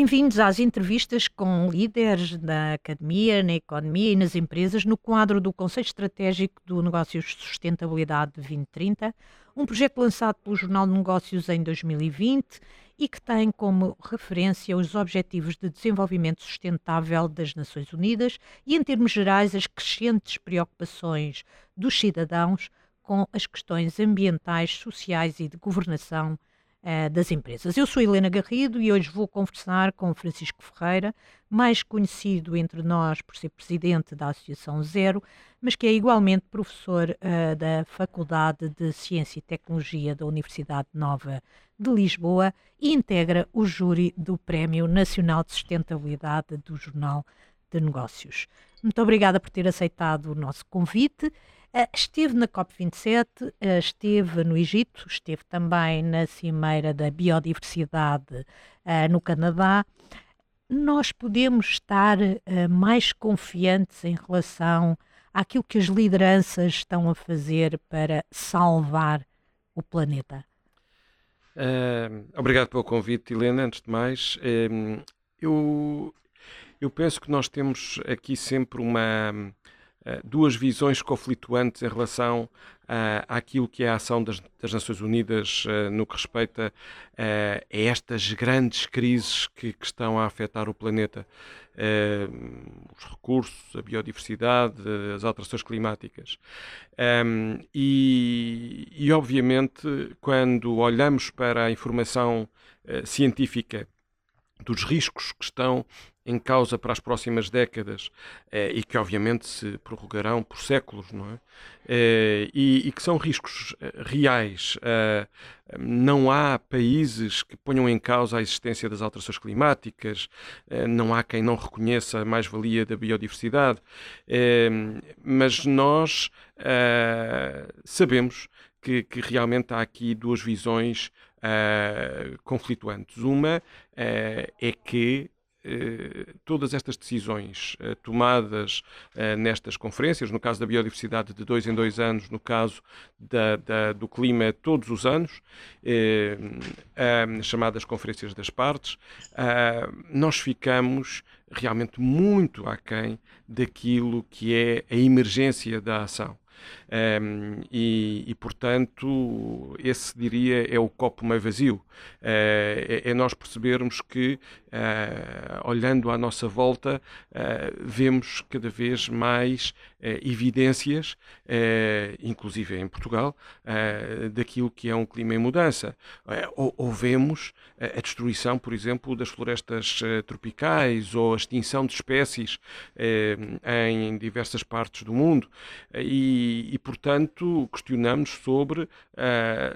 Bem-vindos às entrevistas com líderes da academia, na economia e nas empresas no quadro do Conselho Estratégico do Negócios de Sustentabilidade 2030, um projeto lançado pelo Jornal de Negócios em 2020 e que tem como referência os Objetivos de Desenvolvimento Sustentável das Nações Unidas e, em termos gerais, as crescentes preocupações dos cidadãos com as questões ambientais, sociais e de governação uh, das empresas. Eu sou Helena Garrido e hoje vou conversar com Francisco Ferreira, mais conhecido entre nós por ser presidente da Associação Zero, mas que é igualmente professor uh, da Faculdade de Ciência e Tecnologia da Universidade Nova de Lisboa e integra o júri do Prémio Nacional de Sustentabilidade do Jornal de Negócios. Muito obrigada por ter aceitado o nosso convite. Uh, esteve na COP27, uh, esteve no Egito, esteve também na Cimeira da Biodiversidade uh, no Canadá. Nós podemos estar mais confiantes em relação àquilo que as lideranças estão a fazer para salvar o planeta? obrigado pelo convite, Helena. Antes de mais, eu, eu penso que nós temos aqui sempre uma eh, duas visões conflituantes em relação uh, àquilo que é a ação das, das Nações Unidas uh, no que respeita a estas grandes crises que, que, estão a afetar o planeta. os recursos, a biodiversidade, as alterações climáticas. Um, e, e, obviamente, quando olhamos para a informação científica dos riscos que estão em causa para as próximas décadas eh, e que obviamente se prorrogarão por séculos, não é? Eh, e, e, que são riscos eh, reais. Eh, não há países que ponham em causa a existência das alterações climáticas, eh, não há quem não reconheça a mais-valia da biodiversidade, eh, mas nós sabemos que, que, realmente há aqui duas visões conflituantes. Uma é que eh, todas estas decisões eh, tomadas eh, nestas conferências, no caso da biodiversidade de dois em dois anos, no caso da, da, do clima todos os anos, chamadas conferências das partes, nós ficamos realmente muito aquém daquilo que é a emergência da ação. Um, e, e, portanto, esse diria é o copo meio vazio. Uh, é, é, nós percebermos que, uh, olhando à nossa volta, uh, vemos cada vez mais evidências, inclusive em Portugal, daquilo que é um clima em mudança. ou, vemos a destruição, por exemplo, das florestas tropicais ou a extinção de espécies em diversas partes do mundo. E, e, portanto, questionamos sobre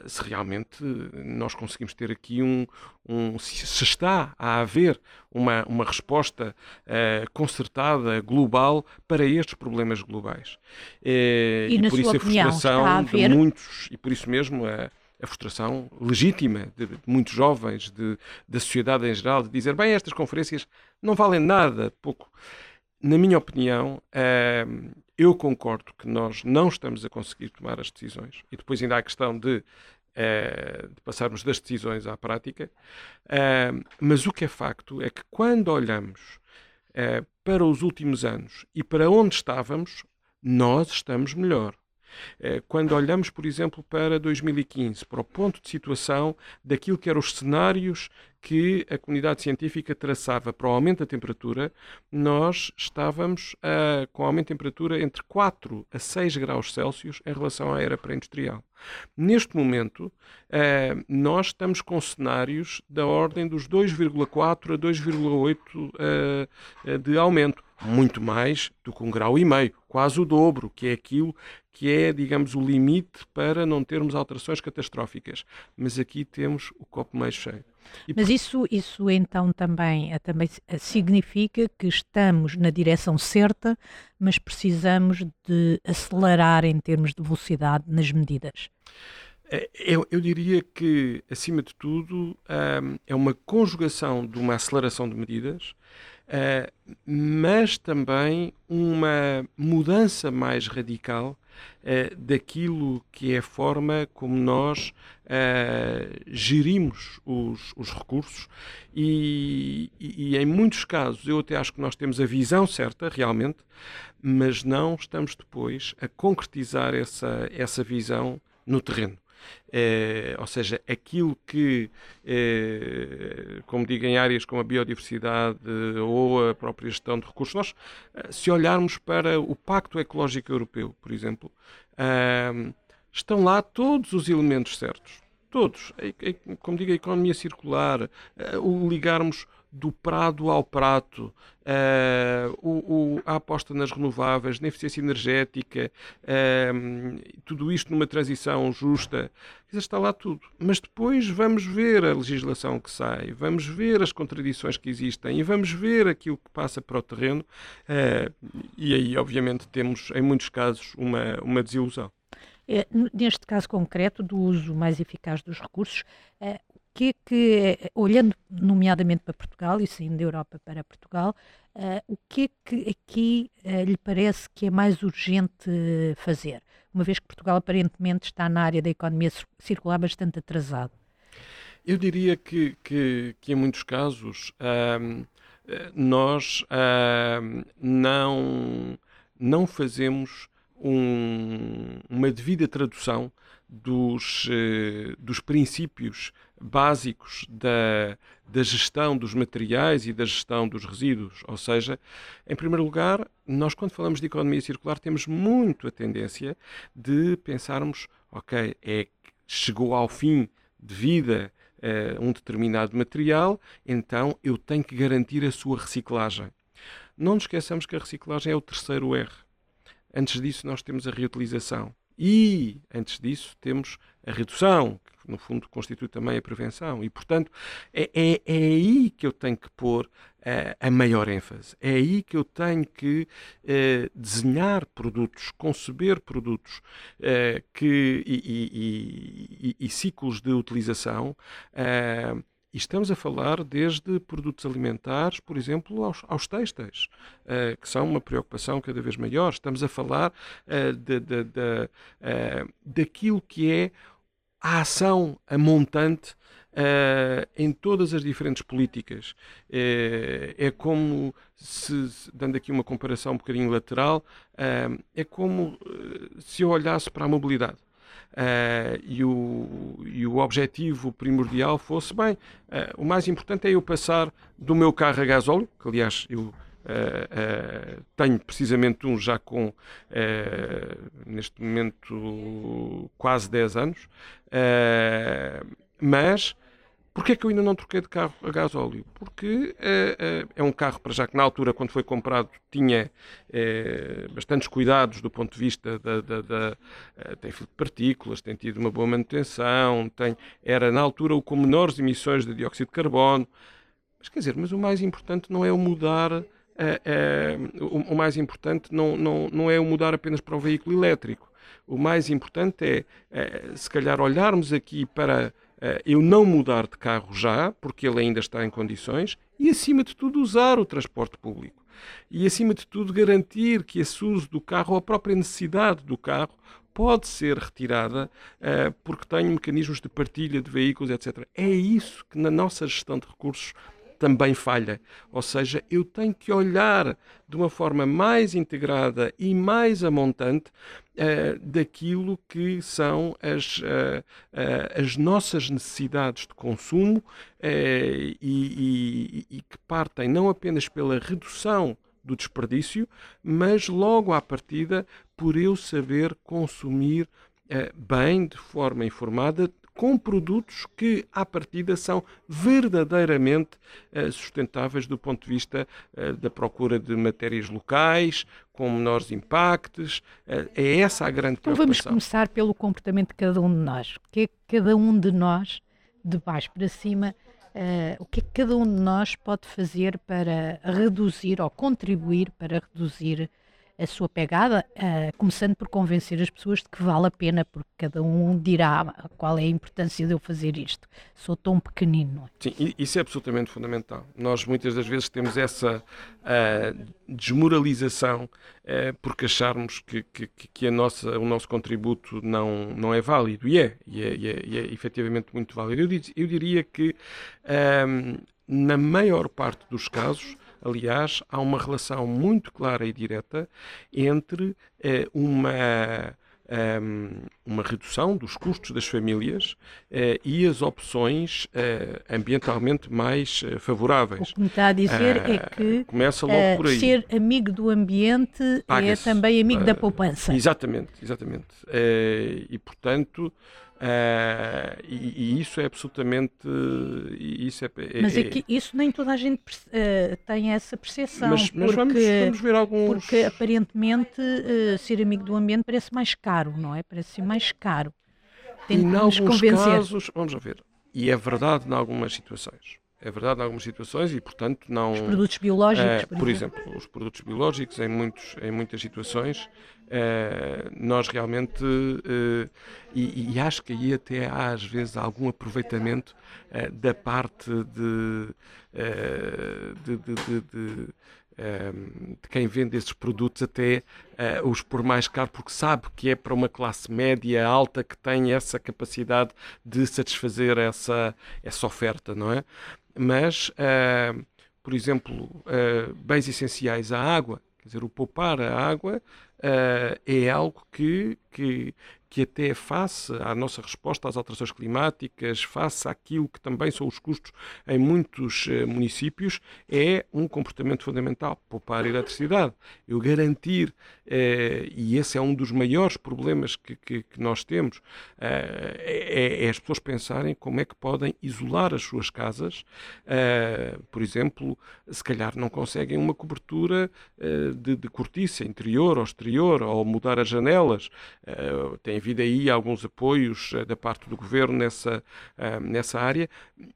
se realmente nós conseguimos ter aqui um, um se está a haver uma, uma resposta uh, concertada, global, para estes problemas globais. Uh, e, e por isso a frustração a de muitos, e por isso mesmo a, a frustração legítima de, de muitos jovens, de, da sociedade em geral, de dizer, bem, estas conferências não valem nada, pouco. Na minha opinião, uh, eu concordo que nós não estamos a conseguir tomar as decisões, e depois ainda há a questão de, uh, de passarmos das decisões à prática, uh, mas o que é facto é que quando olhamos uh, para os últimos anos e para onde estávamos, nós estamos melhor. Quando olhamos, por exemplo, para 2015, para o ponto de situação daquilo que eram os cenários que a comunidade científica traçava para o aumento da temperatura, nós estávamos uh, com aumento de temperatura entre 4 a 6 graus Celsius em relação à era pré-industrial. Neste momento, uh, nós estamos com cenários da ordem dos 2,4 a 2,8 uh, de aumento muito mais do que um grau e meio, quase o dobro, que é aquilo que é, digamos, o limite para não termos alterações catastróficas. Mas aqui temos o copo mais cheio. E Mas isso, isso então também, eh, também eh, significa que estamos na direção certa, mas precisamos de acelerar em termos de velocidade nas medidas. Eu, eu, diria que, acima de tudo, é uma conjugação de uma aceleração de medidas, mas também uma mudança mais radical uh, daquilo que é a forma como nós uh, gerimos os, os recursos e, e, e, em muitos casos eu até acho que nós temos a visão certa realmente, mas não estamos depois a concretizar essa, essa visão no terreno. Eh, ou seja, aquilo que, eh, como digo, em áreas como a biodiversidade ou a própria gestão de recursos, nós, se olharmos para o Pacto Ecológico Europeu, por exemplo, estão lá todos os elementos certos. Todos. Como digo, a economia circular, o ligarmos do prado ao prato, o, a aposta nas renováveis, na eficiência energética, uh, tudo isto numa transição justa, está lá tudo. Mas depois vamos ver a legislação que sai, vamos ver as contradições que existem e vamos ver aquilo que passa para o terreno, e aí, obviamente, temos, em muitos casos, uma, uma desilusão. É, neste caso concreto do uso mais eficaz dos recursos, que é que, olhando nomeadamente para Portugal e saindo da Europa para Portugal, o que é que aqui lhe parece que é mais urgente fazer? Uma vez que Portugal aparentemente está na área da economia circular bastante atrasado. Eu diria que, que, que em muitos casos nós não, não fazemos um, uma devida tradução dos, uh, dos princípios básicos da, da gestão dos materiais e da gestão dos resíduos. Ou seja, em primeiro lugar, nós quando falamos de economia circular temos muito a tendência de pensarmos, ok, é chegou ao fim de vida uh, um determinado material, então eu tenho que garantir a sua reciclagem. Não nos esqueçamos que a reciclagem é o terceiro R. Antes disso, nós temos a reutilização. E, antes disso, temos a redução, que no fundo constitui também a prevenção. E, portanto, é, é, é aí que eu tenho que pôr uh, a maior ênfase. É aí que eu tenho que uh, desenhar produtos, conceber produtos uh, que, e, e, e, e, ciclos de utilização e estamos a falar desde produtos alimentares, por exemplo, aos, aos textos, uh, que são uma preocupação cada vez maior. Estamos a falar uh, de, de, de, uh, daquilo que é a ação, a montante Uh, em todas as diferentes políticas. Uh, é como, se, dando aqui uma comparação um bocadinho lateral, uh, é como se eu olhasse para a mobilidade. Uh, e, o, e o objetivo primordial fosse, bem, uh, o mais importante é eu passar do meu carro a gasóleo, que aliás eu uh, tenho precisamente um já com, neste momento, quase 10 anos, mas Porquê é que eu ainda não troquei de carro a gás óleo? Porque uh, é um carro, para já que na altura, quando foi comprado, tinha uh, bastantes cuidados do ponto de vista da. da, da tem filtro de partículas, tem tido uma boa manutenção, tem, era na altura o com menores emissões de dióxido de carbono. Mas quer dizer, mas o mais importante não é o mudar. O, o, mais importante não, não, não é o mudar apenas para o veículo elétrico. O mais importante é, se calhar, olharmos aqui para eu não mudar de carro já, porque ele ainda está em condições, e acima de tudo usar o transporte público. E acima de tudo garantir que esse uso do carro, ou a própria necessidade do carro, pode ser retirada uh, porque tem mecanismos de partilha de veículos, etc. É isso que na nossa gestão de recursos também falha. Ou seja, eu tenho que olhar de uma forma mais integrada e mais amontante uh, daquilo que são as, uh, uh, as nossas necessidades de consumo e, e, e que partem não apenas pela redução do desperdício, mas logo à partida por eu saber consumir bem, de forma informada, com produtos que, à partida, são verdadeiramente uh, sustentáveis do ponto de vista uh, da procura de matérias locais, com menores impactos. Uh, é essa a grande então preocupação. vamos começar pelo comportamento de cada um de nós. O que é que cada um de nós, de baixo para cima, o que é que cada um de nós pode fazer para reduzir ou contribuir para reduzir a sua pegada, uh, começando por convencer as pessoas de que vale a pena, porque cada um dirá qual é a importância de eu fazer isto. Sou tão pequenino. É? Sim, isso é absolutamente fundamental. Nós muitas das vezes temos essa uh, desmoralização uh, porque acharmos que, que, que, a nossa, o nosso contributo não, não é válido. E é, e é, e é, e é efetivamente muito válido. Eu, eu diria que, na maior parte dos casos, Aliás, há uma relação muito clara e direta entre eh, uma um, ehm, uma redução dos custos das famílias uh, e as opções uh, ambientalmente mais uh, favoráveis. O que me está a dizer é que começa logo por aí. ser amigo do ambiente é também amigo da poupança. Exatamente, exatamente. e portanto Uh, e, e, isso é absolutamente. Isso é, é, mas é que isso nem toda a gente uh, tem essa percepção. Mas, mas porque, vamos, vamos, ver alguns. Porque aparentemente uh, ser amigo do ambiente parece mais caro, não é? Parece ser mais caro. Tente em alguns convencer. casos, vamos ver, e é verdade em algumas situações. É verdade em algumas situações e, portanto, não. Os produtos biológicos, por, por exemplo. exemplo. Os produtos biológicos, em, muitos, em muitas situações, Uh, nós realmente, uh, e, e, acho que aí até há às vezes algum aproveitamento uh, da parte de, de, de, de, de, quem vende esses produtos até os por mais caro, porque sabe que é para uma classe média alta que tem essa capacidade de satisfazer essa, essa oferta, não é? Mas, por exemplo, bens essenciais, a água, quer dizer, o poupar a água uh, é algo que, que, que até face à nossa resposta às alterações climáticas, face àquilo que também são os custos em muitos uh, municípios, é um comportamento fundamental. Poupar eletricidade. Eu garantir, uh, e esse é um dos maiores problemas que, que, que nós temos, uh, é, é, as pessoas pensarem como é que podem isolar as suas casas. por exemplo, se calhar não conseguem uma cobertura de, de cortiça interior ou exterior, ou mudar as janelas. tem havido aí alguns apoios uh, da parte do governo nessa, uh, nessa área,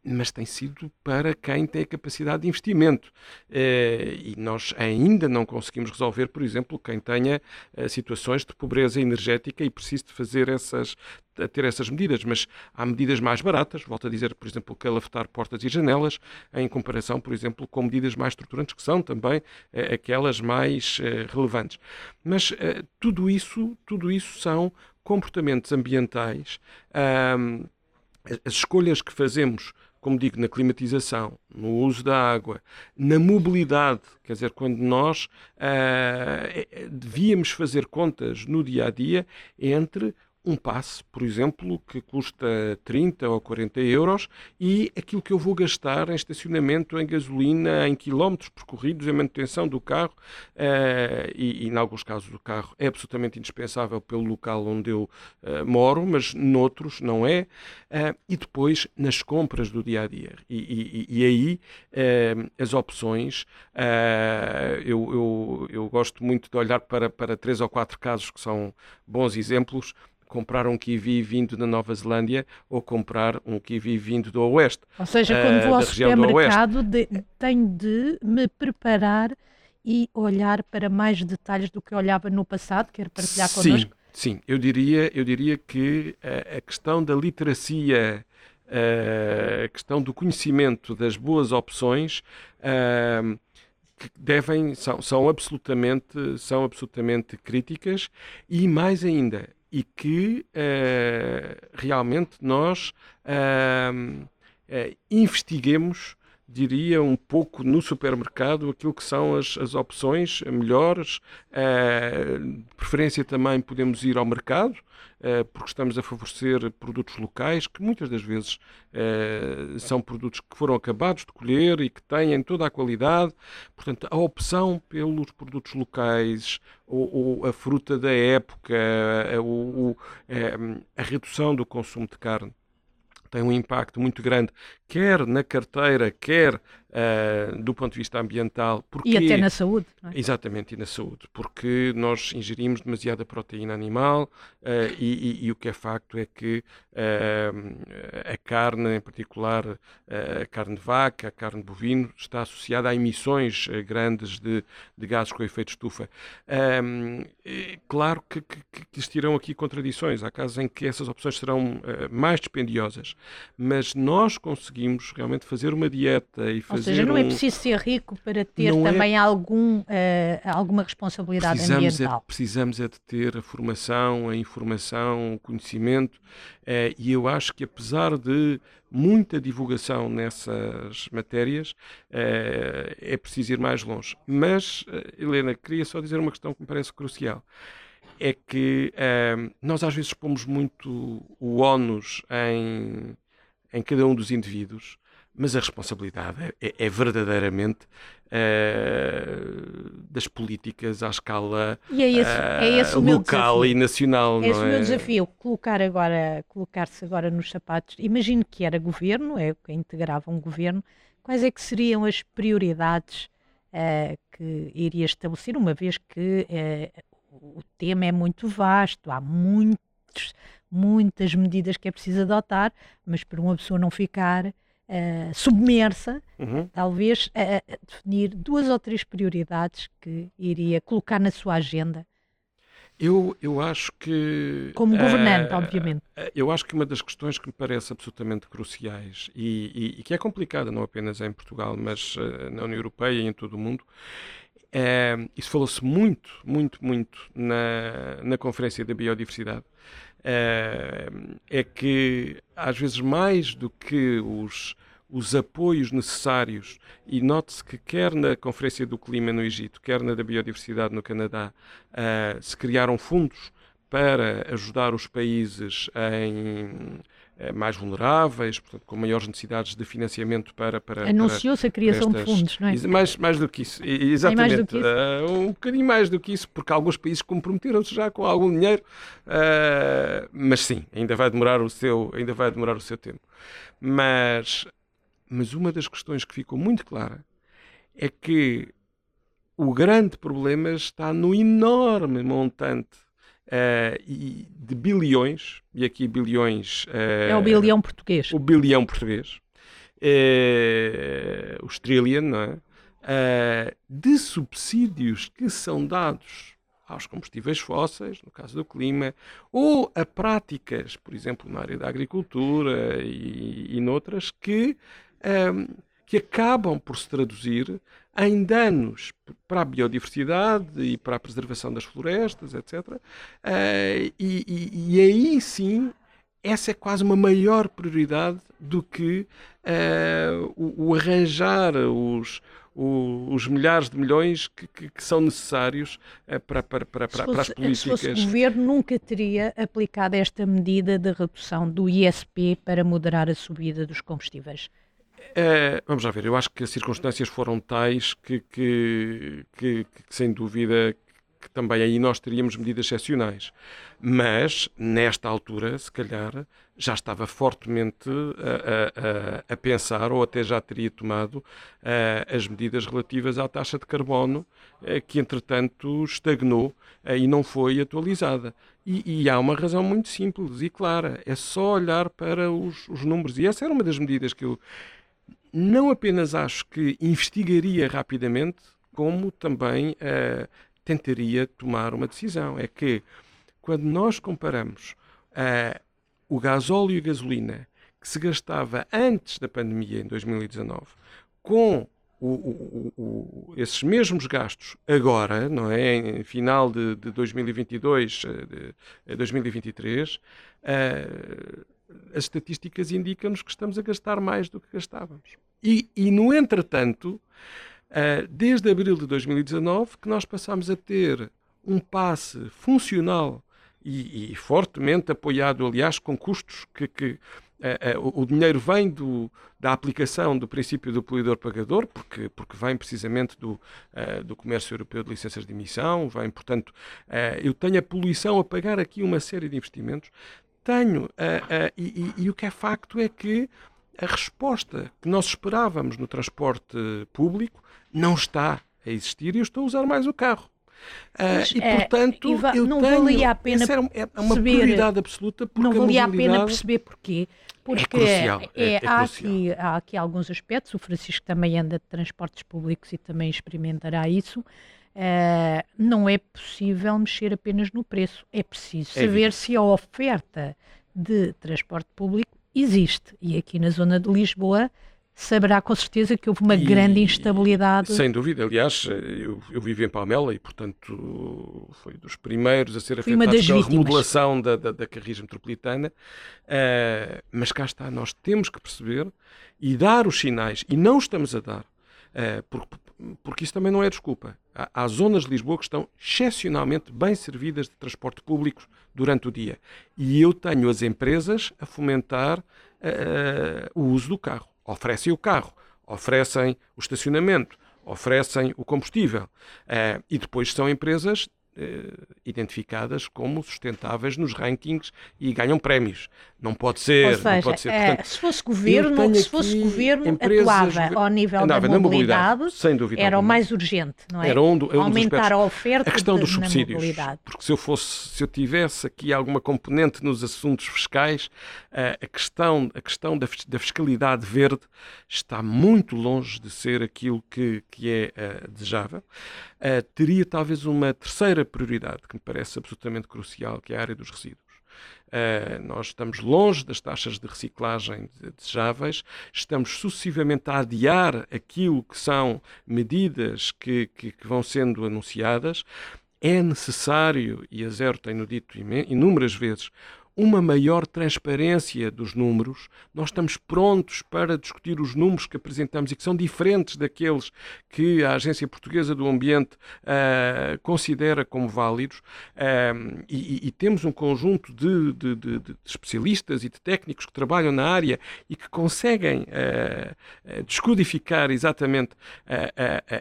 mas tem sido para quem tem a capacidade de investimento. Uh, e nós ainda não conseguimos resolver, por exemplo, quem tenha situações de pobreza energética e precisa de fazer essas a ter essas medidas, mas há medidas mais baratas, volto a dizer, por exemplo, calafetar portas e janelas, em comparação, por exemplo, com medidas mais estruturantes, que são também eh, aquelas mais eh, relevantes. Mas eh, tudo isso, tudo isso são comportamentos ambientais, as escolhas que fazemos como digo, na climatização, no uso da água, na mobilidade, quer dizer, quando nós uh, devíamos fazer contas no dia a dia entre um passe, por exemplo, que custa 30 ou 40 euros e aquilo que eu vou gastar em estacionamento, em gasolina, em quilómetros percorridos, em manutenção do carro uh, e, em alguns casos, o carro é absolutamente indispensável pelo local onde eu uh, moro, mas noutros não é. Uh, e depois nas compras do dia a dia. E, e, e aí as opções, eu, eu, eu gosto muito de olhar para, para três ou quatro casos que são bons exemplos comprar um kiwi vindo da Nova Zelândia ou comprar um kiwi vindo do Oeste. Ou seja, quando uh, vou ao supermercado de, tenho de me preparar e olhar para mais detalhes do que olhava no passado, quero partilhar sim, connosco? Sim, eu diria, eu diria que a, a questão da literacia, a questão do conhecimento das boas opções que devem são, são absolutamente são absolutamente críticas e mais ainda e que uh, realmente nós uh, investiguemos, diria, um pouco no supermercado aquilo que são as, as opções melhores. de preferência também podemos ir ao mercado, porque estamos a favorecer produtos locais, que muitas das vezes são produtos que foram acabados de colher e que têm toda a qualidade. Portanto, a opção pelos produtos locais, ou, a fruta da época, a, a redução do consumo de carne tem um impacto muito grande quer na carteira, quer uh, do ponto de vista ambiental. Porque, e até na saúde. É? Exatamente, e na saúde, porque nós ingerimos demasiada proteína animal uh, e, e, e, o que é facto é que uh, a carne, em particular a carne de vaca, a carne de bovino, está associada a emissões grandes de, de gases com efeito estufa. claro que, que, que, existirão aqui contradições, há casos em que essas opções serão mais dispendiosas, mas nós conseguimos realmente fazer uma dieta e fazer seja, não é preciso ser rico para ter não é também é... algum, uh, alguma responsabilidade precisamos ambiental. É, precisamos é de ter a formação, a informação, o conhecimento, uh, e eu acho que apesar de muita divulgação nessas matérias, uh, é preciso ir mais longe. Mas, Helena, queria só dizer uma questão que me parece crucial é que nós às vezes pomos muito o ónus em, em cada um dos indivíduos mas a responsabilidade é, é verdadeiramente uh, das políticas à escala e é esse, é esse local e nacional. É esse o meu é? desafio, colocar agora, colocar-se agora nos sapatos. Imagino que era governo, é que integrava um governo. Quais é que seriam as prioridades uh, que iria estabelecer, uma vez que o tema é muito vasto, há muitos, muitas medidas que é preciso adotar, mas para uma pessoa não ficar uh, submersa, uhum. talvez a, a definir duas ou três prioridades que iria colocar na sua agenda? Eu, eu acho que. Como governante, uh, obviamente. Eu acho que uma das questões que me parece absolutamente cruciais e, e, e que é complicada, não apenas em Portugal, mas uh, na União Europeia e em todo o mundo, é, isso falou-se muito, muito, muito na, na Conferência da Biodiversidade, é, é que às vezes mais do que os, os apoios necessários, e note-se que quer na Conferência do Clima no Egito, quer na da Biodiversidade no Canadá, uh, se criaram fundos para ajudar os países em eh, mais vulneráveis, portanto, com maiores necessidades de financiamento para. para Anunciou-se a criação estas... de fundos, não é? Mais, mais do que isso, exatamente. Que isso? Uh, um bocadinho mais do que isso, porque alguns países comprometeram-se já com algum dinheiro, uh, mas sim, ainda vai demorar o seu, ainda vai demorar o seu tempo. Mas, mas uma das questões que ficou muito clara é que o grande problema está no enorme montante uh, de bilhões, e aqui bilhões. Uh, é o bilhão português. O bilhão português. Uh, os trillion, não é? de subsídios que são dados aos combustíveis fósseis, no caso do clima, ou a práticas, por exemplo, na área da agricultura e, e noutras, que, um, que acabam por se traduzir em danos para a biodiversidade e para a preservação das florestas, etc. Uh, eh, e, e, e, aí sim, essa é quase uma maior prioridade do que uh, o, o, arranjar os, o, os milhares de milhões que, que, que são necessários uh, para, para, para, para, para as políticas. Se fosse o governo nunca teria aplicado esta medida de redução do ISP para moderar a subida dos combustíveis. É, vamos lá ver, eu acho que as circunstâncias foram tais que, que, que, que, sem dúvida, que também aí nós teríamos medidas excepcionais. Mas, nesta altura, se calhar, já estava fortemente a, a, a pensar, ou até já teria tomado, as medidas relativas à taxa de carbono, que entretanto estagnou e não foi atualizada. E, e, há uma razão muito simples e clara: é só olhar para os, os números. E essa era uma das medidas que eu não apenas acho que investigaria rapidamente, como também uh, tentaria tomar uma decisão. É que quando nós comparamos uh, o gasóleo e a gasolina que se gastava antes da pandemia, em 2019, com o, o, o, esses mesmos gastos agora, não é? Em final de, de 2022, eh, de 2023, uh, as estatísticas indicam-nos que estamos a gastar mais do que gastávamos. E, e no entretanto, uh, desde abril de 2019, que nós passamos a ter um passe funcional e, e fortemente apoiado, aliás, com custos que, que Uh, uh, o dinheiro vem do, da aplicação do princípio do poluidor-pagador, porque, porque vem precisamente do, uh, do comércio europeu de licenças de emissão, vem, portanto, eu tenho a poluição a pagar aqui uma série de investimentos, tenho, e, e, e, o que é facto é que a resposta que nós esperávamos no transporte público não está a existir e eu estou a usar mais o carro. Uh, e, é, portanto, é, não tenho, valia a pena era, é uma prioridade absoluta porque Não valia a, a pena perceber porquê. Porque é crucial, é, é, é há, aqui, há aqui alguns aspectos, o Francisco também anda de transportes públicos e também experimentará isso. Uh, não é possível mexer apenas no preço, é preciso saber se a oferta de transporte público existe. E aqui na zona de Lisboa saberá com certeza que houve uma e, grande instabilidade. Sem dúvida, aliás, eu, eu vivo em Palmela e, portanto, foi dos primeiros a ser Fui afetados pela remodelação da, da, da carris metropolitana. Uh, mas cá está, nós temos que perceber e dar os sinais, e não estamos a dar, uh, porque, porque isso também não é desculpa. Há, há zonas de Lisboa que estão excepcionalmente bem servidas de transporte público durante o dia. E eu tenho as empresas a fomentar uh, o uso do carro oferecem o carro, oferecem o estacionamento, oferecem o combustível. Uh, e depois são empresas identificadas como sustentáveis nos rankings e ganham prémios. Não pode ser. Seja, não pode ser. É, Portanto, se fosse governo, se fosse governo atuava ao nível da mobilidade, mobilidade, sem dúvida era o mais urgente, não é? Era um, do, um Aumentar a oferta a questão de, dos subsídios. Porque se eu fosse, se eu tivesse aqui alguma componente nos assuntos fiscais, uh, a questão, a questão da, da, fiscalidade verde está muito longe de ser aquilo que, que é uh, desejável. Uh, teria talvez uma terceira prioridade que me parece absolutamente crucial, que é a área dos resíduos. Uh, nós estamos longe das taxas de reciclagem desejáveis, estamos sucessivamente a adiar aquilo que são medidas que, que, que vão sendo anunciadas. É necessário, e a Zero tem-no dito inúmeras vezes, uma maior transparência dos números. Nós estamos prontos para discutir os números que apresentamos e que são diferentes daqueles que a Agência Portuguesa do Ambiente uh, considera como válidos. Uh, e, e, temos um conjunto de, de, de, de, especialistas e de técnicos que trabalham na área e que conseguem uh, descodificar exatamente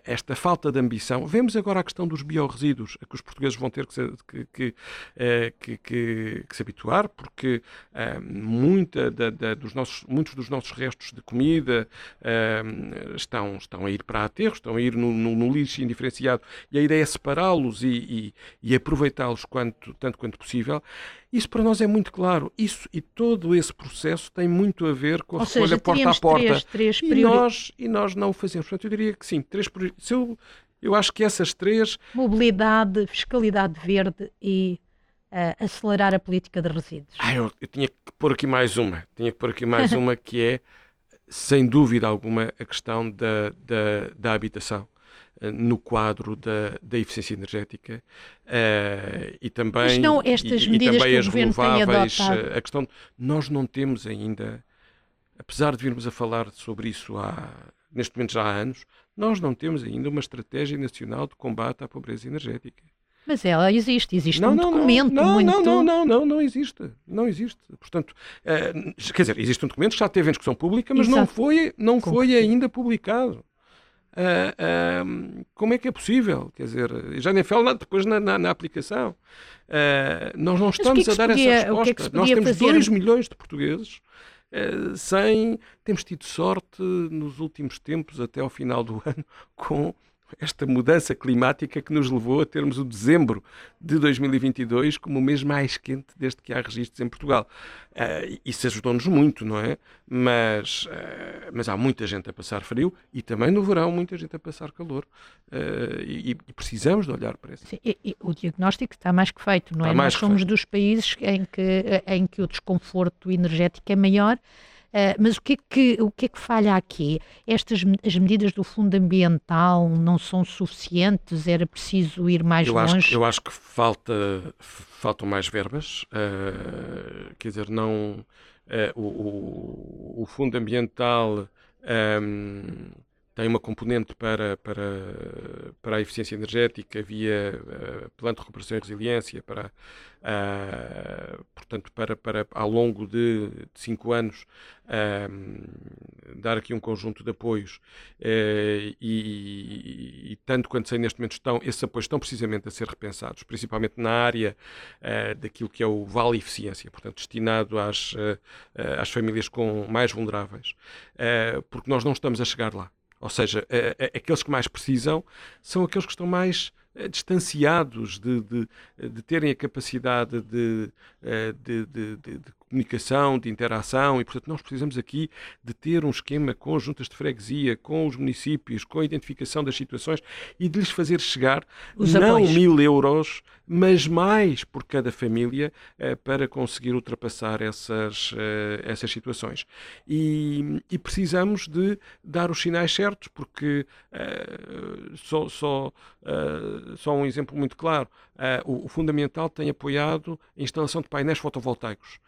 esta falta de ambição. Vemos agora a questão dos biorresíduos, a que os portugueses vão ter que, que, que, que se habituar porque uh, muita da, da, dos nossos, muitos dos nossos restos de comida uh, estão, estão a ir para aterros, estão a ir no, no, no lixo indiferenciado, e a ideia é separá-los e, e, e aproveitá-los tanto quanto possível. Isso para nós é muito claro. Isso e todo esse processo tem muito a ver com a Ou escolha seja, porta a porta. Três, três e, nós, e nós não o fazemos. Portanto, eu diria que sim, três se eu, eu acho que essas três. Mobilidade, fiscalidade verde e uh, acelerar a política de resíduos? Ah, eu, eu, tinha que pôr aqui mais uma. Tinha que pôr aqui mais uma que é, sem dúvida alguma, a questão da, da, da habitação uh, no quadro da, da eficiência energética uh, e também, Mas não estas e, medidas e também que as renováveis. a questão, nós não temos ainda, apesar de virmos a falar sobre isso há, neste momento já há anos, nós não temos ainda uma estratégia nacional de combate à pobreza energética. Mas ela existe, existe não, um não, documento não, muito... Não, não, não, não, não existe, não existe. Portanto, uh, quer dizer, existe um documento que já teve em discussão pública, mas Exato. não foi, não foi ainda publicado. Uh, uh, como é que é possível? Quer dizer, já nem falo depois na, na, na aplicação. Uh, nós não estamos que é que a dar podia, essa resposta. É nós temos fazer? 2 milhões de portugueses sem. Temos tido sorte nos últimos tempos, até ao final do ano, com esta mudança climática que nos levou a termos o dezembro de 2022 como o mês mais quente desde que há registros em Portugal. Uh, isso ajudou-nos muito, não é? Mas, uh, mas há muita gente a passar frio e também no verão muita gente a passar calor. Uh, e, e, precisamos de olhar para isso. Sim, e, e o diagnóstico está mais que feito, não é? Nós somos feito. dos países em que, em que o desconforto energético é maior Uh, mas o que, é que, o que é que falha aqui? Estas as medidas do fundo ambiental não são suficientes? Era preciso ir mais eu longe? Acho, eu acho que falta, faltam mais verbas. Uh, quer dizer, não. Uh, o, o, o, fundo ambiental um, tem uma componente para, para, para a eficiência energética via uh, plano de recuperação e resiliência, para, uh, portanto, para, para ao longo de, de cinco anos uh, dar aqui um conjunto de apoios e, e, tanto quanto sei neste momento estão, esses apoios estão precisamente a ser repensados, principalmente na área daquilo que é o Vale Eficiência, portanto, destinado às, às famílias com mais vulneráveis, porque nós não estamos a chegar lá. Ou seja, aqueles que mais precisam são aqueles que estão mais eh, distanciados de, de, de, terem a capacidade de, eh, de, comunicação, de interação, e portanto nós precisamos aqui de ter um esquema com as juntas de freguesia, com os municípios, com a identificação das situações e de lhes fazer chegar os não apoios. mil euros, mas mais por cada família eh, para conseguir ultrapassar essas, eh, essas situações. E, e, precisamos de dar os sinais certos, porque eh, só, só, só um exemplo muito claro, o, o Fundamental tem apoiado a instalação de painéis fotovoltaicos.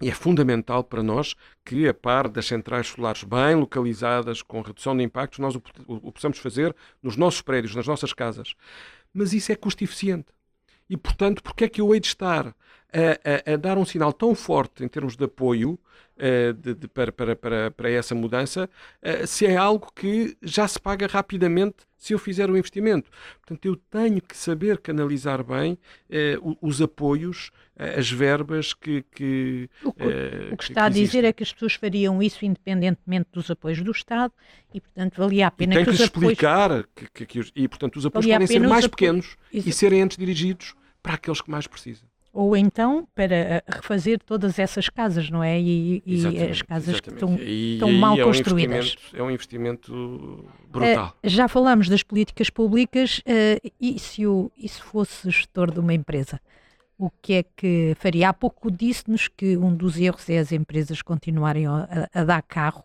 E é fundamental para nós que, a par das centrais solares bem localizadas, com redução de impactos, nós o, o, o possamos fazer nos nossos prédios, nas nossas casas. Mas isso é custo eficiente. E, portanto, porque é que eu hei de estar a, a, a dar um sinal tão forte em termos de apoio uh, de, de, para, para, para, para essa mudança, uh, se é algo que já se paga rapidamente se eu fizer o investimento. Portanto, eu tenho que saber canalizar bem uh, os apoios, as verbas que. que o que, o que está que a dizer é que as pessoas fariam isso independentemente dos apoios do Estado e, portanto, valia a pena e tem que, que os explicar apoios... que, que, e, portanto, os apoios podem ser mais pequenos e serem antes dirigidos para aqueles que mais precisam ou então para eh, refazer todas essas casas, não é? E, e as casas exatamente. que estão, e, estão mal é construídas. Um é um investimento brutal. Uh, já falamos das políticas públicas, uh, e, se o, e se fosse gestor de uma empresa? O que é que faria? Há pouco disse-nos que um dos erros é as empresas continuarem a, a dar carro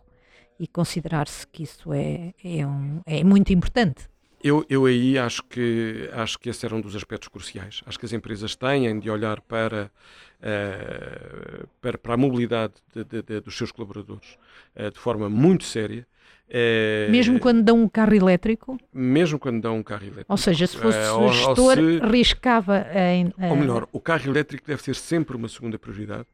e considerar-se que isso é, é, um, é muito importante. Eu, eu aí acho que, acho que esse era um dos aspectos cruciais. Acho que as empresas têm de olhar para, uh, para, para, a mobilidade de, de, de, dos seus colaboradores uh, de forma muito séria. Uh, mesmo quando dão um carro elétrico? Mesmo quando dão um carro elétrico. Ou seja, se fosse uh, gestor, se, riscava em. Ou melhor, o carro elétrico deve ser sempre uma segunda prioridade.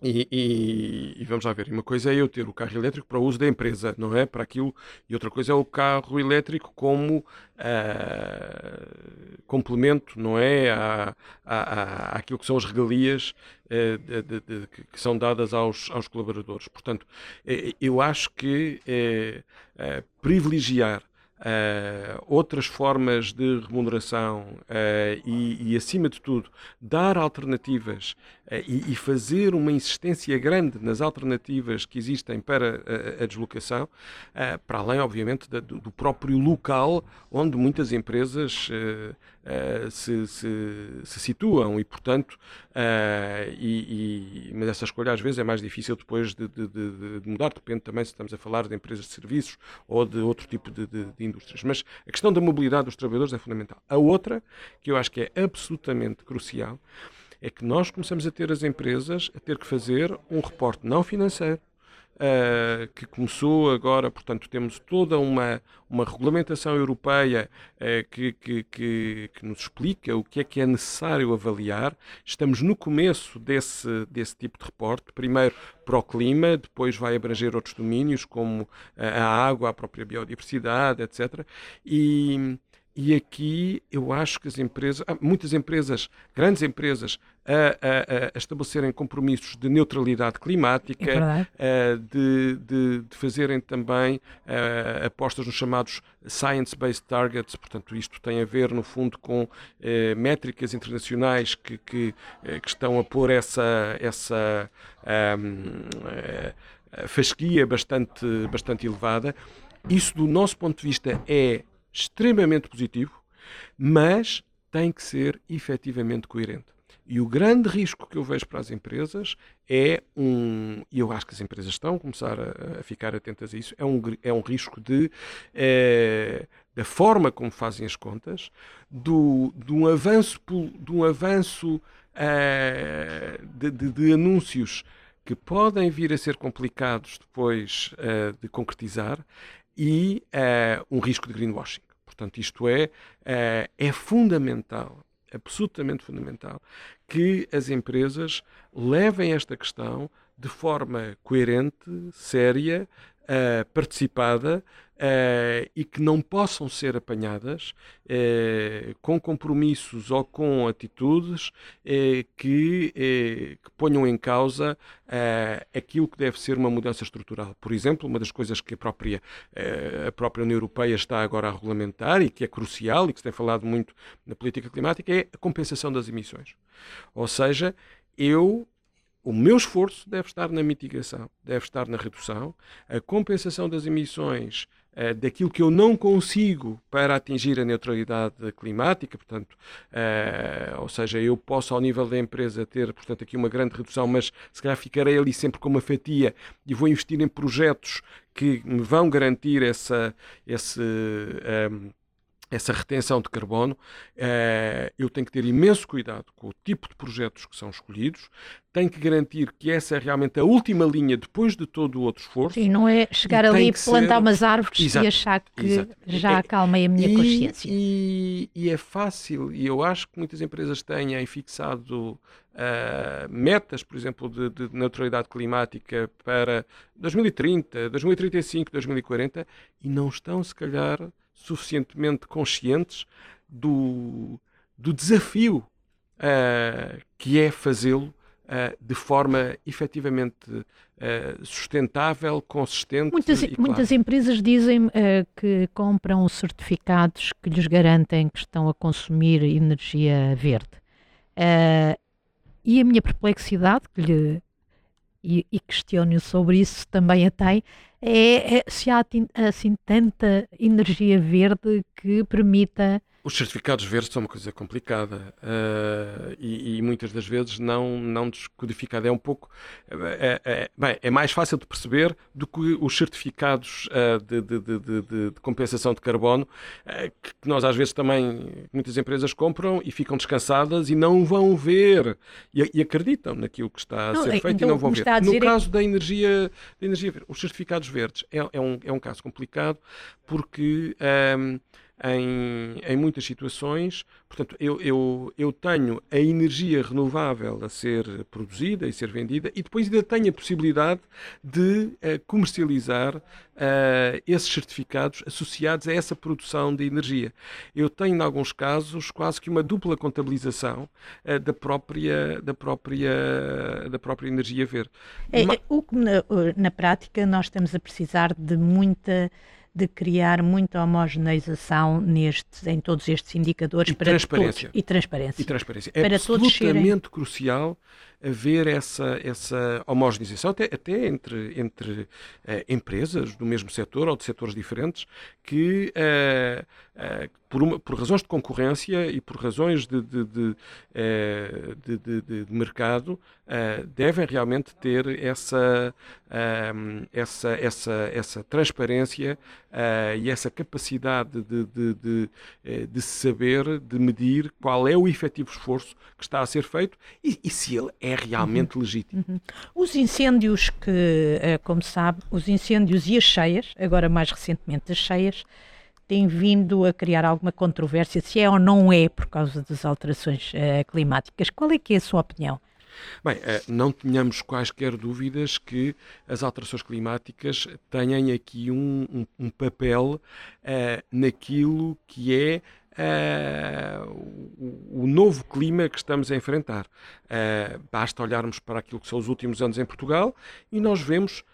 E, e, e, vamos lá ver, uma coisa é eu ter o carro elétrico para o uso da empresa, não é? Para aquilo, e outra coisa é o carro elétrico como uh, complemento, não é? À, àquilo que são as regalias uh, de, de, de, que são dadas aos, aos colaboradores. Portanto, eh, eu acho que privilegiar Uh, outras formas de remuneração uh, e, e, acima de tudo, dar alternativas uh, e, e, fazer uma insistência grande nas alternativas que existem para a, a deslocação, para além, obviamente, da, do, próprio local onde muitas empresas se, se, se, situam e, portanto, e, mas essa escolha às vezes é mais difícil depois de, de, de, de, mudar, depende também se estamos a falar de empresas de serviços ou de outro tipo de indústrias. Mas a questão da mobilidade dos trabalhadores é fundamental. A outra, que eu acho que é absolutamente crucial, é que nós começamos a ter as empresas a ter que fazer um reporte não financeiro, Uh, que começou agora, portanto, temos toda uma, uma regulamentação europeia uh, que, que, que, que, nos explica o que é que é necessário avaliar. Estamos no começo desse, desse tipo de reporte, primeiro para o clima, depois vai abranger outros domínios, como a água, a própria biodiversidade, etc. E, e aqui eu acho que as empresas, muitas empresas, grandes empresas, a, a, a estabelecerem compromissos de neutralidade climática, é de, de, de, fazerem também apostas nos chamados Science-Based Targets, portanto, isto tem a ver, no fundo, com eh, métricas internacionais que, que, eh, que, estão a pôr essa, essa um, eh, fasquia bastante, bastante elevada. Isso, do nosso ponto de vista, é extremamente positivo, mas tem que ser efetivamente coerente. E o grande risco que eu vejo para as empresas é um, e eu acho que as empresas estão a começar a, a ficar atentas a isso, é um, é um risco de, é, da forma como fazem as contas, do, de um avanço, de um avanço é, de, de, de, anúncios que podem vir a ser complicados depois uh, de concretizar e um risco de greenwashing. Portanto, isto é, uh, é fundamental, absolutamente fundamental, que as empresas levem esta questão de forma coerente, séria, participada uh, e que não possam ser apanhadas uh, com compromissos ou com atitudes uh, que, que, ponham em causa aquilo que deve ser uma mudança estrutural. Por exemplo, uma das coisas que a própria, a própria União Europeia está agora a regulamentar e que é crucial e que se tem falado muito na política climática é a compensação das emissões. Ou seja, eu o meu esforço deve estar na mitigação, deve estar na redução, a compensação das emissões uh, daquilo que eu não consigo para atingir a neutralidade climática, portanto, uh, ou seja, eu posso ao nível da empresa ter, portanto, aqui uma grande redução, mas se calhar ficarei ali sempre com uma fatia e vou investir em projetos que me vão garantir essa, esse, um, essa retenção de carbono, eh, eu tenho que ter imenso cuidado com o tipo de projetos que são escolhidos, tenho que garantir que essa é realmente a última linha depois de todo o outro esforço. E não é chegar ali e plantar ser... umas árvores Exato. e achar que Exato. já é, acalmei a minha e, consciência. E, e, é fácil, e eu acho que muitas empresas têm fixado uh, metas, por exemplo, de, de neutralidade climática para 2030, 2035, 2040 e não estão, se calhar, suficientemente conscientes do, do desafio uh, que é fazê-lo uh, de forma efetivamente uh, sustentável, consistente. Muitas, e muitas empresas dizem que compram certificados que lhes garantem que estão a consumir energia verde. e a minha perplexidade, que lhe e, e questiono sobre isso também a tem, é, é se há assim tanta energia verde que permita os certificados verdes são uma coisa complicada uh, e, e, muitas das vezes não, não descodificada. É um pouco. É, é, bem, é mais fácil de perceber do que os certificados uh, de, de, de, de, compensação de carbono, uh, que nós às vezes também, muitas empresas compram e ficam descansadas e não vão ver e, e acreditam naquilo que está a não, ser feito então, e não vão ver. No é caso da energia, da energia verde, os certificados verdes é, é, um, é um caso complicado porque. Um, em, em muitas situações. Portanto, eu, eu, eu tenho a energia renovável a ser produzida e ser vendida e depois ainda tenho a possibilidade de uh, comercializar uh, esses certificados associados a essa produção de energia. Eu tenho, em alguns casos, quase que uma dupla contabilização uh, da, própria, da, própria, da própria energia verde. É, é, o que na, na prática nós estamos a precisar de muita de criar muita homogeneização nestes, em todos estes indicadores e para transparência. todos. E transparência. E transparência. É para absolutamente crucial haver essa, essa homogeneização, até, até entre, entre uh, empresas do mesmo setor ou de setores diferentes, que uh, uh, por, uma, por razões de concorrência e por razões de, de, de, de, de mercado, devem realmente ter essa, essa, essa, essa transparência e essa capacidade de, de, de, saber, de medir qual é o efetivo esforço que está a ser feito e, e se ele é é realmente uhum. legítimo. Uhum. Os incêndios que, eh, como sabe, os incêndios e as cheias, agora mais recentemente as cheias, têm vindo a criar alguma controvérsia, se é ou não é por causa das alterações uh, climáticas. Qual é que é a sua opinião? Bem, uh, não tenhamos quaisquer dúvidas que as alterações climáticas têm aqui um, um, um papel uh, naquilo que é uh, o, o, novo clima que estamos a enfrentar. Uh, basta olharmos para aquilo que são os últimos anos em Portugal e nós vemos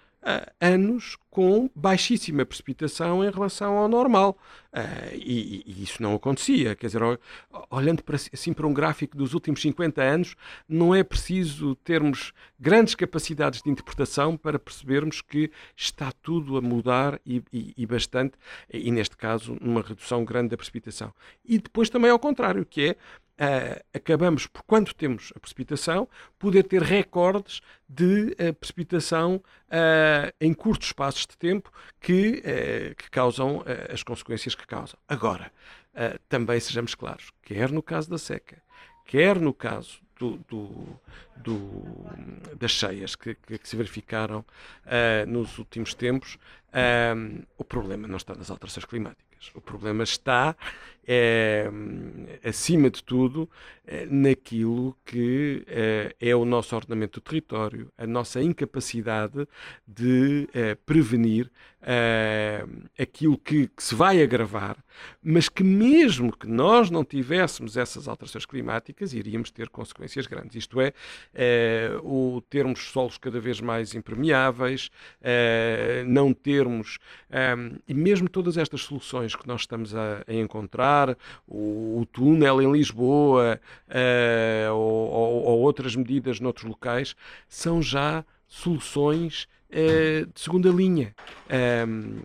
anos com baixíssima precipitação em relação ao normal. Uh, e, e, isso não acontecia. Quer dizer, olhando para, assim para um gráfico dos últimos 50 anos, não é preciso termos grandes capacidades de interpretação para percebermos que está tudo a mudar e, e, e bastante, e neste caso, numa redução grande da precipitação. E depois também ao contrário, que é Uh, acabamos, por quando temos a precipitação, poder ter recordes de uh, precipitação uh, em curtos espaços de tempo que, que causam as consequências que causam. Agora, também sejamos claros, quer no caso da seca, quer no caso do, do, do, das cheias que, que, que se verificaram uh, nos últimos tempos, uh, o problema não está nas alterações climáticas. O problema está, é, acima de tudo, é, naquilo que é, é, o nosso ordenamento do território, a nossa incapacidade de prevenir aquilo que, que, se vai agravar, mas que mesmo que nós não tivéssemos essas alterações climáticas, iríamos ter consequências grandes. Isto é, é o termos solos cada vez mais impermeáveis, não termos, e mesmo todas estas soluções que nós estamos a, a encontrar, o, o, túnel em Lisboa uh, ou, ou, ou, outras medidas noutros locais, são já soluções uh, de segunda linha. Um,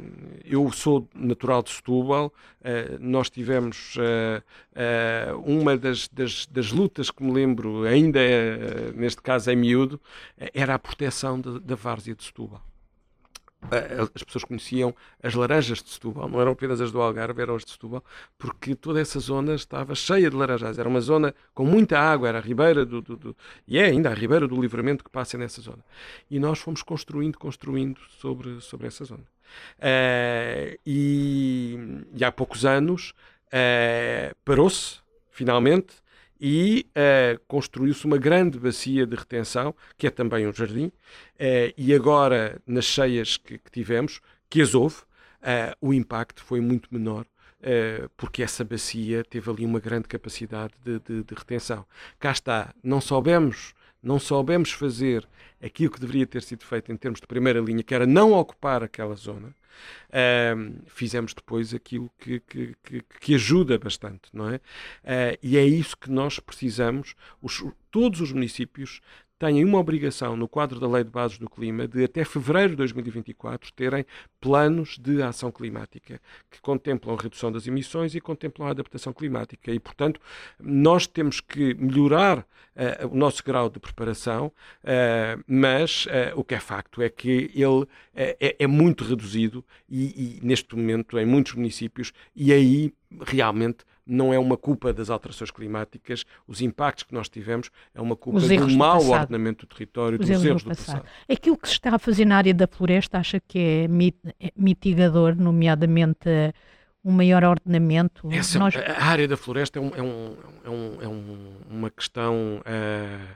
eu sou natural de Setúbal, uh, nós tivemos uma das, das, das, lutas que me lembro, ainda neste caso é miúdo, era a proteção da várzea de Setúbal as pessoas conheciam as laranjas de Setúbal, não eram apenas as do Algarve, eram as de Setúbal, porque toda essa zona estava cheia de laranjas. Era uma zona com muita água, era a ribeira do, do, do, e é ainda a ribeira do livramento que passa nessa zona. E nós fomos construindo, construindo sobre, sobre essa zona. Uh, e, e, há poucos anos uh, parou-se, finalmente, e uh, construiu-se uma grande bacia de retenção, que é também um jardim, uh, e agora, nas cheias que, que tivemos, que as houve, uh, o impacto foi muito menor, porque essa bacia teve ali uma grande capacidade de, de, de retenção. Cá está, não soubemos não soubemos fazer aquilo que deveria ter sido feito em termos de primeira linha, que era não ocupar aquela zona, fizemos depois aquilo que, que, que, que, ajuda bastante, não é? Uh, e é isso que nós precisamos. Os, todos os municípios têm uma obrigação, no quadro da Lei de Bases do Clima, de até fevereiro de 2024 terem planos de ação climática que contemplam a redução das emissões e contemplam a adaptação climática. E, portanto, nós temos que melhorar uh, o nosso grau de preparação, uh, mas uh, o que é facto é que ele é, é, muito reduzido e, e, neste momento, em muitos municípios, e aí realmente não é uma culpa das alterações climáticas, os impactos que nós tivemos é uma culpa do mau ordenamento do território, os dos erros, erros do passado. passado. Aquilo que se está a fazer na área da floresta acha que é, é mitigador, nomeadamente um maior ordenamento? Essa, nós... A área da floresta é, um, é, um, é, um, é um, uma questão uh,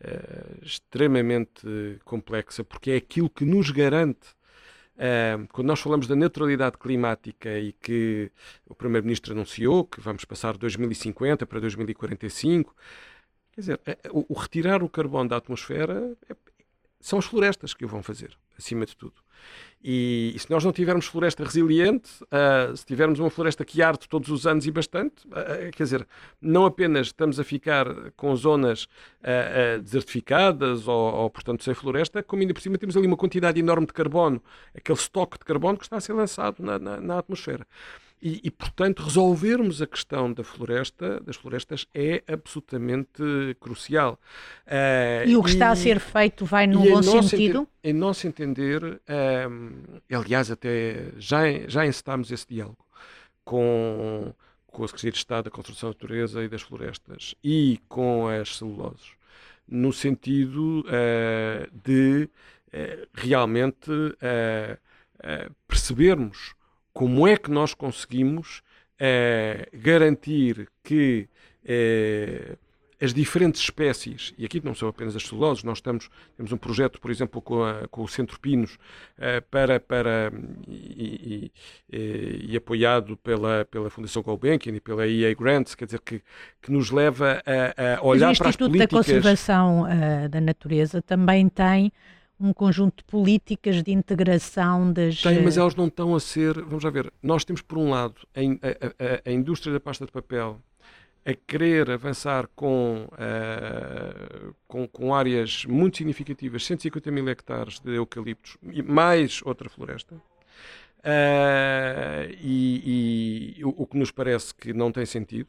uh, extremamente complexa, porque é aquilo que nos garante Quando nós falamos da neutralidade climática e que o Primeiro-Ministro anunciou que vamos passar de 2050 para 2045, quer dizer, o, o retirar o carbono da atmosfera é, são as florestas que o vão fazer, acima de tudo. E, e, se nós não tivermos floresta resiliente, uh, se tivermos uma floresta que arde todos os anos e bastante, uh, quer dizer, não apenas estamos a ficar com zonas uh, desertificadas ou, ou, portanto, sem floresta, como ainda por cima temos ali uma quantidade enorme de carbono, aquele estoque de carbono que está a ser lançado na, na, na atmosfera. E, e, portanto, resolvermos a questão da floresta, das florestas é absolutamente crucial. Uh, e o que e, está a ser feito vai no bom sentido? em nosso entender, um, aliás, até já, já encetámos esse diálogo com, com a Secretaria de Estado da Construção da Natureza e das Florestas e com as celuloses, no sentido uh, de uh, realmente percebermos como é que nós conseguimos eh, garantir que eh, as diferentes espécies, e aqui não são apenas as celuloses, nós estamos, temos um projeto, por exemplo, com, a, com o Centro Pinos, uh, para, para e, e, e, apoiado pela, pela Fundação Gulbenkian e pela EA Grants, quer dizer, que, que nos leva a, a olhar para as políticas... O Instituto da Conservação uh, da Natureza também tem um conjunto de políticas de integração das. Tem, mas elas não estão a ser. Vamos já ver. Nós temos, por um lado, a, a, a indústria da pasta de papel a querer avançar com, uh, com, com, áreas muito significativas, 150 mil hectares de eucaliptos, e mais outra floresta. Uh, e, e o, o, que nos parece que não tem sentido.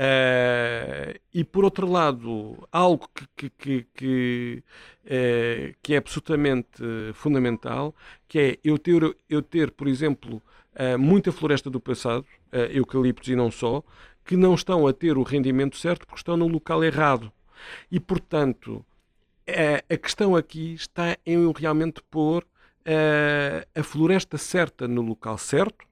Uh, e por outro lado, algo que, que, que, uh, que é absolutamente fundamental, que é eu ter, eu ter por exemplo, uh, muita floresta do passado, eucaliptos e não só, que não estão a ter o rendimento certo porque estão no local errado. E, portanto, a, questão aqui está em realmente pôr a floresta certa no local certo,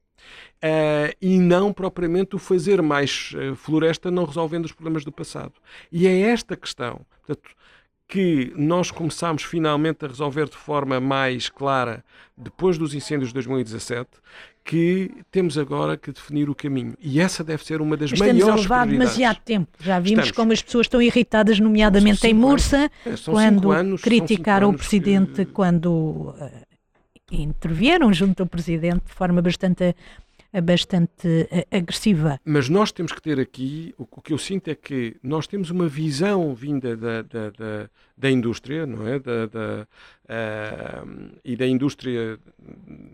Uh, e não propriamente o fazer mais uh, floresta não resolvendo os problemas do passado. E é esta questão portanto, que nós começamos finalmente a resolver de forma mais clara depois dos incêndios de 2017, que temos agora que definir o caminho. E essa deve ser uma das Estamos maiores a levar demasiado tempo. Já vimos Estamos. como as pessoas estão irritadas, nomeadamente em Mursa, é, quando anos, criticaram o Presidente, que... quando uh, intervieram junto ao Presidente de forma bastante bastante eh, agressiva. Mas nós temos que ter aqui, o, que eu sinto é que nós temos uma visão vinda da, da, da, da indústria, não é? Da, da uh, e da indústria...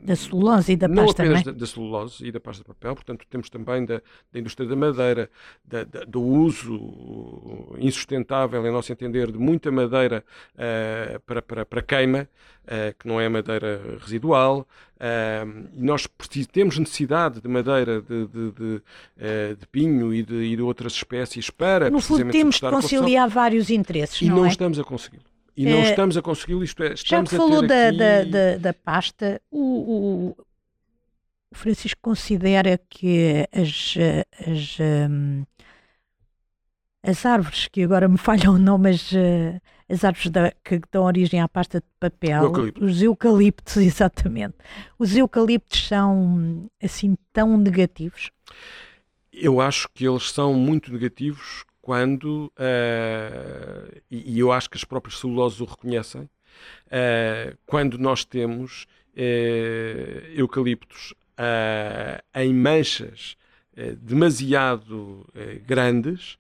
Da celulose e da não pasta, apenas não é? da, da, celulose e da pasta de papel, portanto temos também da, da indústria da madeira, da, do uso insustentável, em nosso entender, de muita madeira uh, para, para, para queima, uh, que não é madeira residual, Uh, nós temos necessidade de madeira de, de, de, uh, de pinho e de, e de, outras espécies para No fundo, temos que conciliar vários interesses. E não, não é? estamos a consegui-lo. E não é, estamos a consegui-lo, isto é, Já que falou da, aqui... da, da, da, pasta, o, o, Francisco considera que as, as, um, as árvores, que agora me falham o nome, mas uh, as árvores da, que dão origem à pasta de papel, Eucalipto. os eucaliptos, exatamente. Os eucaliptos são assim tão negativos? Eu acho que eles são muito negativos quando, uh, e, e, eu acho que as próprias celuloses o reconhecem, uh, quando nós temos uh, eucaliptos em manchas demasiado grandes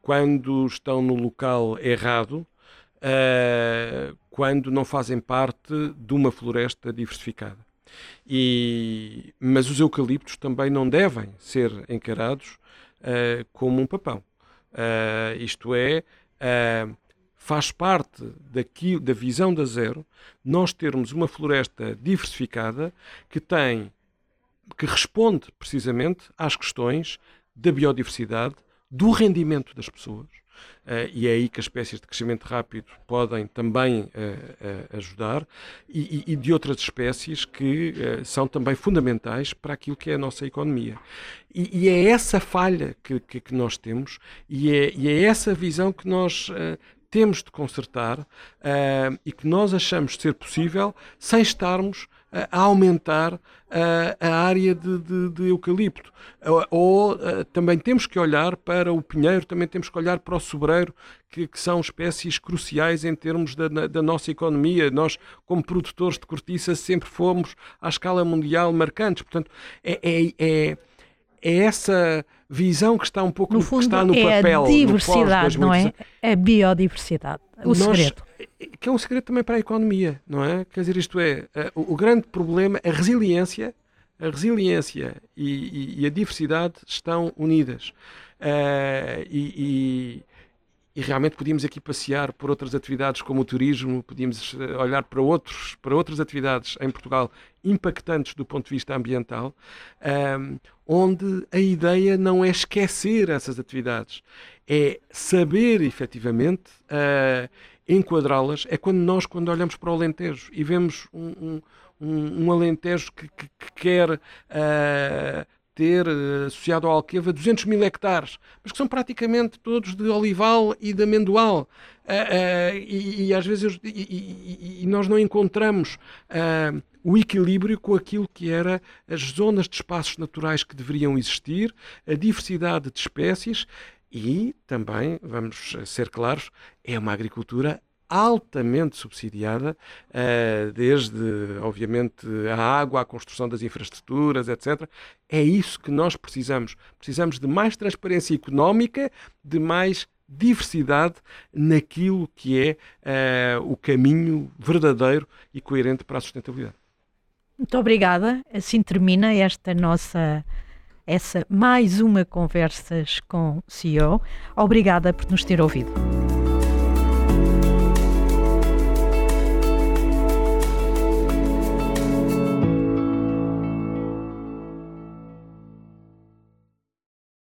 quando estão no local errado, quando não fazem parte de uma floresta diversificada. E, mas os eucaliptos também não devem ser encarados uh, como um papão. Uh, isto é, faz parte daqui, da visão da zero nós termos uma floresta diversificada que tem que responde precisamente às questões da biodiversidade, do rendimento das pessoas. Uh, e é aí que as espécies de crescimento rápido podem também uh, uh, ajudar, e, e, de outras espécies que são também fundamentais para aquilo que é a nossa economia. E, e é essa falha que, que, que, nós temos, e é, e é essa visão que nós temos de consertar e que nós achamos ser possível sem estarmos a aumentar a área de, de, de eucalipto. Ou também temos que olhar para o pinheiro, também temos que olhar para o sobreiro, que, que são espécies cruciais em termos da, da, nossa economia. Nós, como produtores de cortiça, sempre fomos à escala mundial marcantes. Portanto, é, é, é, é essa visão que está um pouco no, fundo, que está no é papel. A diversidade, não é? A biodiversidade. O Nós, segredo que é um segredo também para a economia, não é? Quer dizer, isto é, o, o grande problema, a resiliência, a resiliência e, e, e a diversidade estão unidas. Uh, e, e, realmente podíamos aqui passear por outras atividades como o turismo, podíamos eh, olhar para, outros, para outras atividades em Portugal impactantes do ponto de vista ambiental, um, onde a ideia não é esquecer essas atividades, é saber efetivamente uh, enquadrá-las. É quando nós, quando olhamos para o Alentejo e vemos um, um, um Alentejo que, que, que quer uh, ter uh, associado ao Alqueva 200 mil hectares, mas que são praticamente todos de olival e de amendoal. Uh, e, e, às vezes eu, e, e, nós não encontramos o equilíbrio com aquilo que era as zonas de espaços naturais que deveriam existir, a diversidade de espécies e também, vamos ser claros, é uma agricultura altamente subsidiada, uh, desde, obviamente, a água, a construção das infraestruturas, etc. É isso que nós precisamos. Precisamos de mais transparência económica, de mais diversidade naquilo que é uh, o caminho verdadeiro e coerente para a sustentabilidade. Muito obrigada. Assim termina esta nossa essa mais uma Conversas com CEO. Obrigada por nos ter ouvido.